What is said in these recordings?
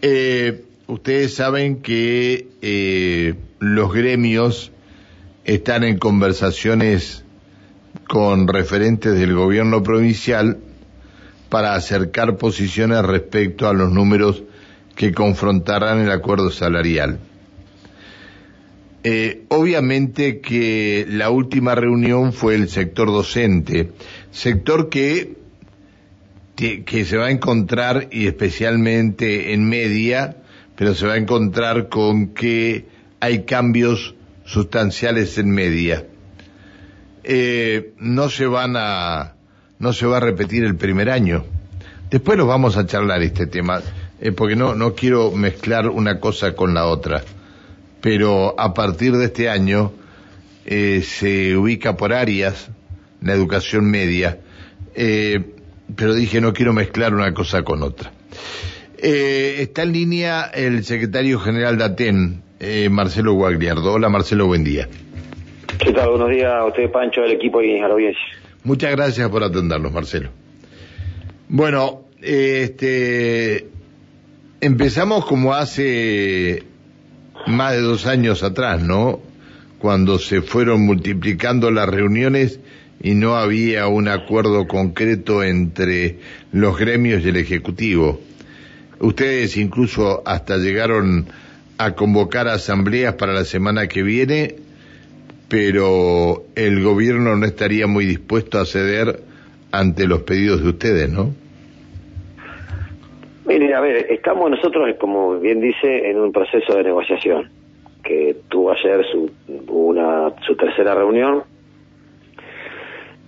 Eh, ustedes saben que eh, los gremios están en conversaciones con referentes del gobierno provincial para acercar posiciones respecto a los números que confrontarán el acuerdo salarial. Eh, obviamente que la última reunión fue el sector docente, sector que, que se va a encontrar, y especialmente en media, pero se va a encontrar con que hay cambios sustanciales en media. Eh, no se van a, no se va a repetir el primer año. Después lo vamos a charlar este tema, eh, porque no, no quiero mezclar una cosa con la otra pero a partir de este año eh, se ubica por áreas la educación media, eh, pero dije no quiero mezclar una cosa con otra. Eh, está en línea el secretario general de ATEN, Marcelo Guagliardo. Hola Marcelo, buen día. ¿Qué tal? Buenos días a usted, Pancho, del equipo y a la audiencia. Muchas gracias por atendernos, Marcelo. Bueno, este, empezamos como hace más de dos años atrás, ¿no? Cuando se fueron multiplicando las reuniones y no había un acuerdo concreto entre los gremios y el Ejecutivo. Ustedes incluso hasta llegaron a convocar asambleas para la semana que viene, pero el gobierno no estaría muy dispuesto a ceder ante los pedidos de ustedes, ¿no? Mire, a ver, estamos nosotros, como bien dice, en un proceso de negociación que tuvo ayer su, una, su tercera reunión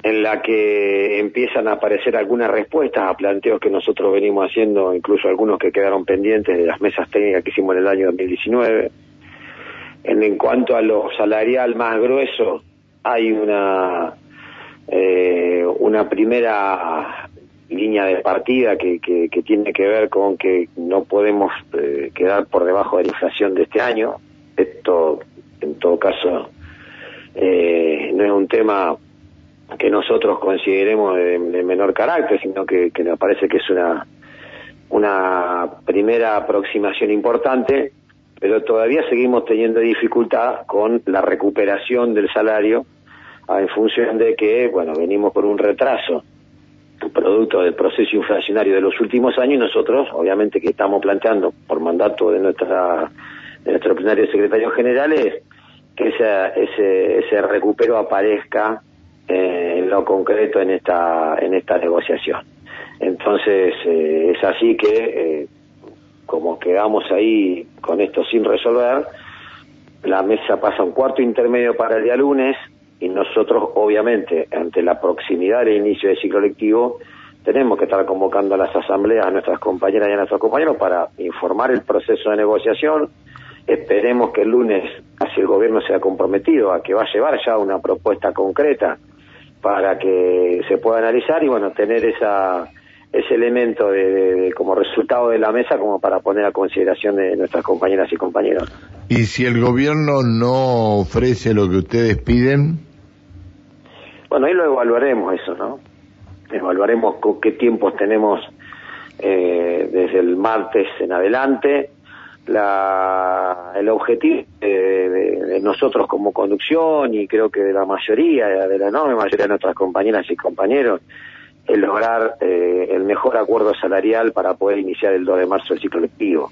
en la que empiezan a aparecer algunas respuestas a planteos que nosotros venimos haciendo, incluso algunos que quedaron pendientes de las mesas técnicas que hicimos en el año 2019. En, en cuanto a lo salarial más grueso, hay una eh, una primera línea de partida que, que, tiene que ver con que no podemos eh, quedar por debajo de la inflación de este año. Esto, en todo caso, eh, no es un tema que nosotros consideremos de, menor carácter, sino que, que, nos parece que es una, una primera aproximación importante, pero todavía seguimos teniendo dificultad con la recuperación del salario en función de que, bueno, venimos por un retraso producto del proceso inflacionario de los últimos años y nosotros, obviamente, que estamos planteando por mandato de nuestra de nuestro plenario de secretarios generales que ese, ese recupero aparezca eh, en lo concreto en esta en esta negociación. Entonces eh, es así que eh, como quedamos ahí con esto sin resolver, la mesa pasa un cuarto intermedio para el día lunes y nosotros obviamente ante la proximidad del inicio del ciclo lectivo tenemos que estar convocando a las asambleas a nuestras compañeras y a nuestros compañeros para informar el proceso de negociación. Esperemos que el lunes así el gobierno sea comprometido a que va a llevar ya una propuesta concreta para que se pueda analizar y bueno, tener esa ese elemento de, como resultado de la mesa como para poner a consideración de nuestras compañeras y compañeros. ¿Y si el gobierno no ofrece lo que ustedes piden? Bueno, ahí lo evaluaremos eso, ¿no? Evaluaremos con qué tiempos tenemos eh, desde el martes en adelante. La, el objetivo de, nosotros como conducción y creo que de la mayoría, de la enorme mayoría de nuestras compañeras y compañeros, es lograr eh, el mejor acuerdo salarial para poder iniciar el 2 de marzo el ciclo lectivo.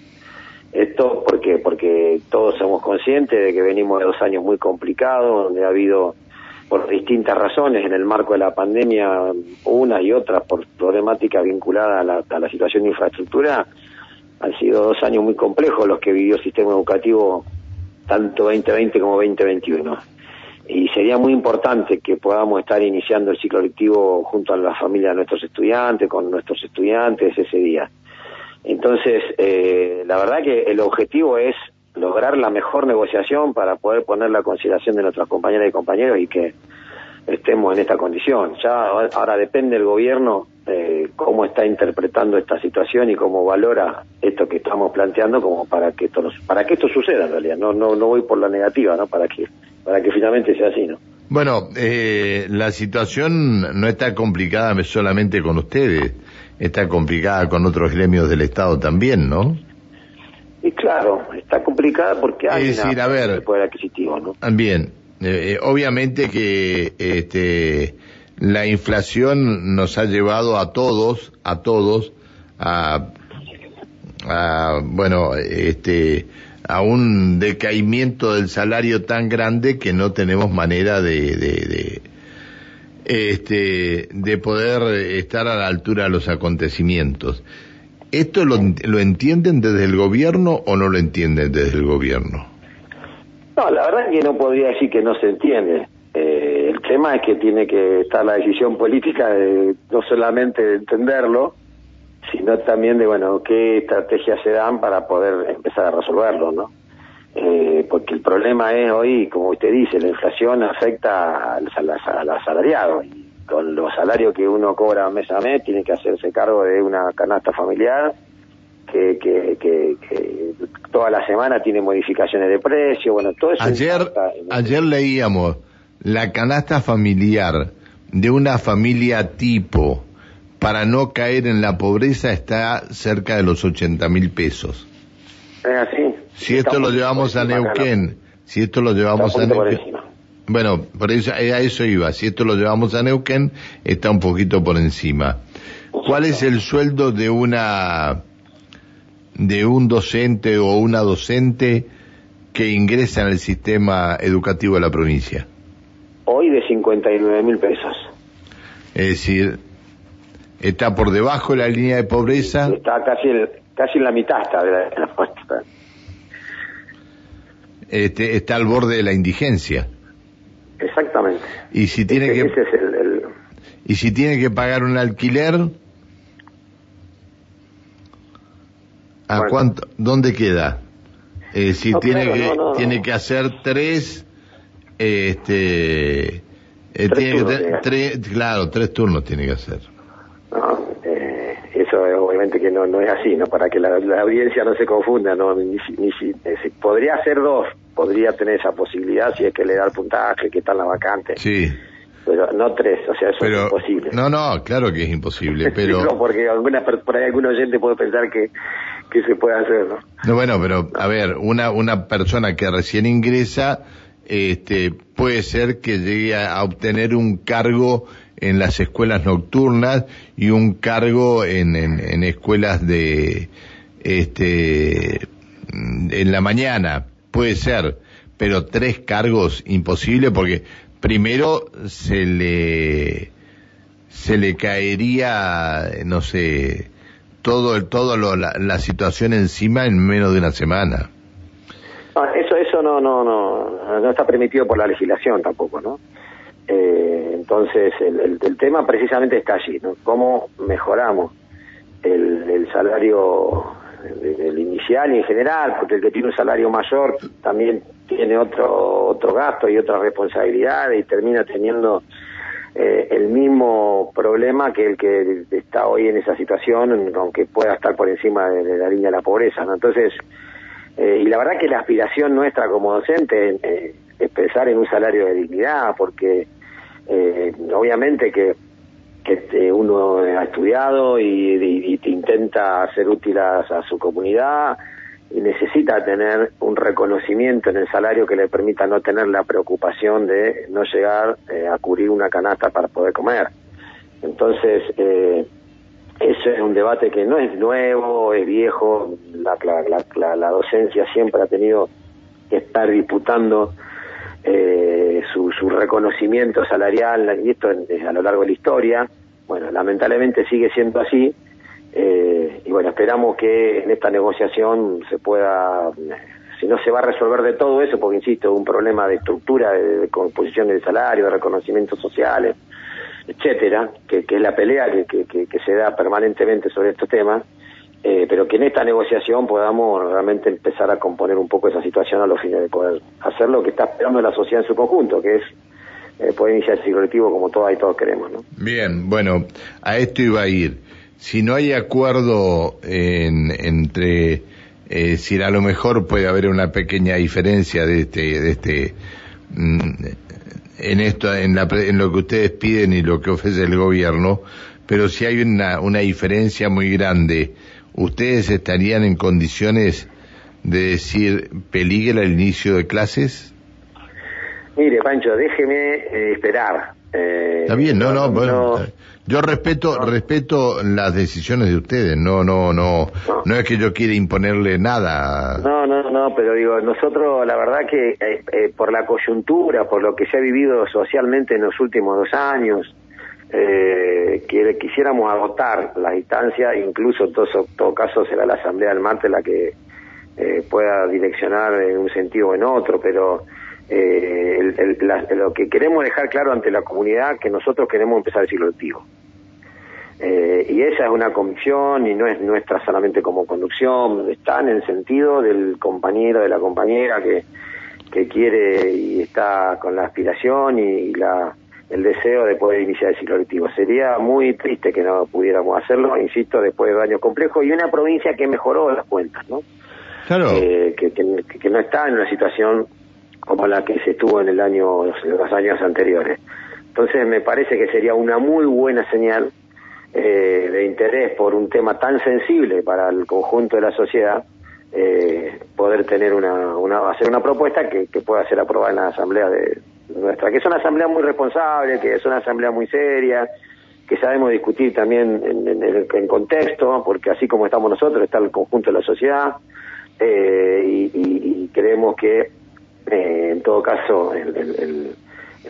Esto porque porque todos somos conscientes de que venimos de dos años muy complicados, donde ha habido por distintas razones en el marco de la pandemia, una y otra por problemática vinculada a la, a la situación de infraestructura, han sido dos años muy complejos los que vivió el sistema educativo tanto 2020 como 2021. Y sería muy importante que podamos estar iniciando el ciclo lectivo junto a la familia de nuestros estudiantes, con nuestros estudiantes ese día. Entonces, eh, la verdad que el objetivo es lograr la mejor negociación para poder poner la consideración de nuestras compañeras y compañeros y que estemos en esta condición. Ya ahora depende el gobierno eh, cómo está interpretando esta situación y cómo valora esto que estamos planteando como para que esto para que esto suceda en realidad. No no no voy por la negativa, ¿no? Para que para que finalmente sea así, ¿no? Bueno, eh, la situación no está complicada solamente con ustedes, está complicada con otros gremios del Estado también, ¿no? Y claro, está complicada porque hay Es decir, a ver, poder adquisitivo, ¿no? Bien, eh, eh, obviamente que este, la inflación nos ha llevado a todos, a todos, a, a bueno, este, a un decaimiento del salario tan grande que no tenemos manera de, de, este, de poder estar a la altura de los acontecimientos. ¿Esto lo, lo entienden desde el gobierno o no lo entienden desde el gobierno? No, la verdad es que no podría decir que no se entiende. El tema es que tiene que estar la decisión política de no solamente de entenderlo, sino también de, bueno, qué estrategias se dan para poder empezar a resolverlo, ¿no? Eh, porque el problema es hoy, como usted dice, la inflación afecta al, al asalariado y con los salarios que uno cobra mes a mes, tiene que hacerse cargo de una canasta familiar que, que, que, toda la semana tiene modificaciones de precio, bueno, todo eso. Ayer, ayer leíamos la canasta familiar de una familia tipo para no caer en la pobreza está cerca de los 80 mil pesos. Es así. Si esto lo llevamos a Neuquén, si esto lo llevamos a Neuquén, bueno, por eso, eh, a eso iba. Si esto lo llevamos a Neuquén, está un poquito por encima. ¿Cuál es el sueldo de una de un docente o una docente que ingresa en el sistema educativo de la provincia? Hoy de 59 mil pesos. Es decir, está por debajo de la línea de pobreza. Está casi, casi en la mitad está de la, Este, está al borde de la indigencia. Exactamente. Y si tiene que y si tiene que pagar un alquiler, ¿a cuánto? ¿Dónde queda? Eh, si tiene que tiene que hacer tres, este, eh, tres, claro, tres turnos tiene que hacer. Eh, eso obviamente que no no es así, no para que la, audiencia no se confunda, no ni, ni, podría ser dos podría tener esa posibilidad si es que le da el puntaje, que está en la vacante. Sí. Pero no tres, o sea, eso es imposible. No, no, claro que es imposible, pero... no, porque alguna, por ahí algún oyente puede pensar que, que se puede hacer, ¿no? No, bueno, pero a ver, una, una persona que recién ingresa, este, puede ser que llegue a obtener un cargo en las escuelas nocturnas y un cargo en, en, en escuelas de, este, en la mañana, puede ser, pero tres cargos imposible porque primero se le se le caería, no sé, todo todo lo, la, situación encima en menos de una semana. Eso eso no no no no está permitido por la legislación tampoco, ¿no? Eh, entonces el, el, tema precisamente está allí, ¿no? Cómo mejoramos el, el salario inicial y en general, porque el que tiene un salario mayor también tiene otro otro gasto y otra responsabilidad y termina teniendo eh, el mismo problema que el que está hoy en esa situación, aunque pueda estar por encima de, la línea de la pobreza. ¿no? Entonces, eh, y la verdad que la aspiración nuestra como docente eh, es pensar en un salario de dignidad, porque obviamente que que uno ha estudiado y, te intenta ser útil a, su comunidad y necesita tener un reconocimiento en el salario que le permita no tener la preocupación de no llegar eh, a cubrir una canasta para poder comer. Entonces, eh, ese es un debate que no es nuevo, es viejo, la, docencia siempre ha tenido que estar disputando eh, su, su, reconocimiento salarial, y esto a lo largo de la historia. Bueno, lamentablemente sigue siendo así, eh, y bueno, esperamos que en esta negociación se pueda, si no se va a resolver de todo eso, porque insisto, un problema de estructura, de, composición del salario, de reconocimientos sociales, etcétera, que, es la pelea que, que se da permanentemente sobre estos temas, eh, pero que en esta negociación podamos realmente empezar a componer un poco esa situación a los fines de poder hacer lo que está esperando la sociedad en su conjunto, que es eh, poder iniciar ese colectivo como todas y todos queremos. ¿no? Bien, bueno, a esto iba a ir. Si no hay acuerdo en, entre, eh, si a lo mejor puede haber una pequeña diferencia de este, de este, mm, en esto, en, la, en lo que ustedes piden y lo que ofrece el gobierno, pero si hay una, una diferencia muy grande ustedes estarían en condiciones de decir peligra el inicio de clases? Mire, Pancho, déjeme eh, esperar. Eh, Está bien, no, no, bueno, yo respeto, respeto las decisiones de ustedes, no, no, no, no, es que yo quiera imponerle nada. No, no, no, pero digo, nosotros la verdad que eh, eh, por la coyuntura, por lo que se ha vivido socialmente en los últimos dos años, eh, que quisiéramos agotar las instancias, incluso en todo, todo caso será la Asamblea del martes la que pueda direccionar en un sentido o en otro, pero eh, lo que queremos dejar claro ante la comunidad que nosotros queremos empezar el siglo lectivo. Eh, y esa es una convicción y no es nuestra solamente como conducción, está en el sentido del compañero, de la compañera que, que quiere y está con la aspiración y, la, el deseo de poder iniciar el ciclo lectivo. Sería muy triste que no pudiéramos hacerlo, insisto, después de años complejos y una provincia que mejoró las cuentas, ¿no? Claro. Eh, que, que, no está en una situación como la que se estuvo en el año los, años anteriores. Entonces me parece que sería una muy buena señal eh, de interés por un tema tan sensible para el conjunto de la sociedad eh, poder tener una, una hacer una propuesta que, pueda ser aprobada en la asamblea de nuestra que es una asamblea muy responsable que es una asamblea muy seria que sabemos discutir también en, en, contexto porque así como estamos nosotros está el conjunto de la sociedad eh, y creemos que eh, en todo caso,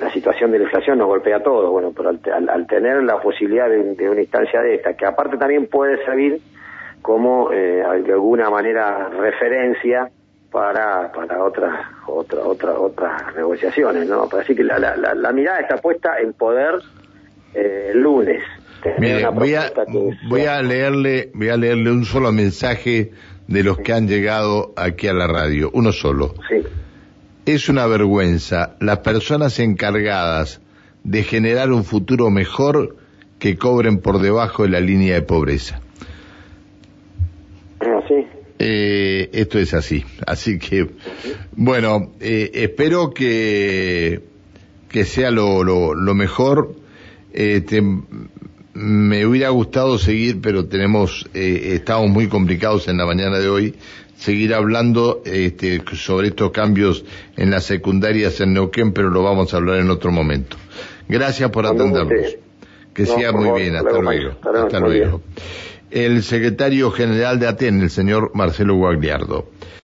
la situación de la inflación nos golpea a todos, bueno, pero al, tener la posibilidad de, una instancia de esta, que aparte también puede servir como eh, de alguna manera referencia para para otras otra, otra, otras negociaciones, ¿no? Así que la, la, mirada está puesta en poder eh, el lunes. voy a, voy a leerle voy a leerle un solo mensaje de los que han llegado aquí a la radio, uno solo. Sí. Es una vergüenza las personas encargadas de generar un futuro mejor que cobren por debajo de la línea de pobreza. Ah, eh, esto es así. Así que, bueno, eh, espero que, que sea lo, lo, mejor. Este, me hubiera gustado seguir, pero tenemos, eh, estamos muy complicados en la mañana de hoy seguir hablando este, sobre estos cambios en las secundarias en Neuquén, pero lo vamos a hablar en otro momento. Gracias por atendernos. Que sea muy bien. Hasta luego. Hasta luego. El secretario general de ATEN, el señor Marcelo Guagliardo.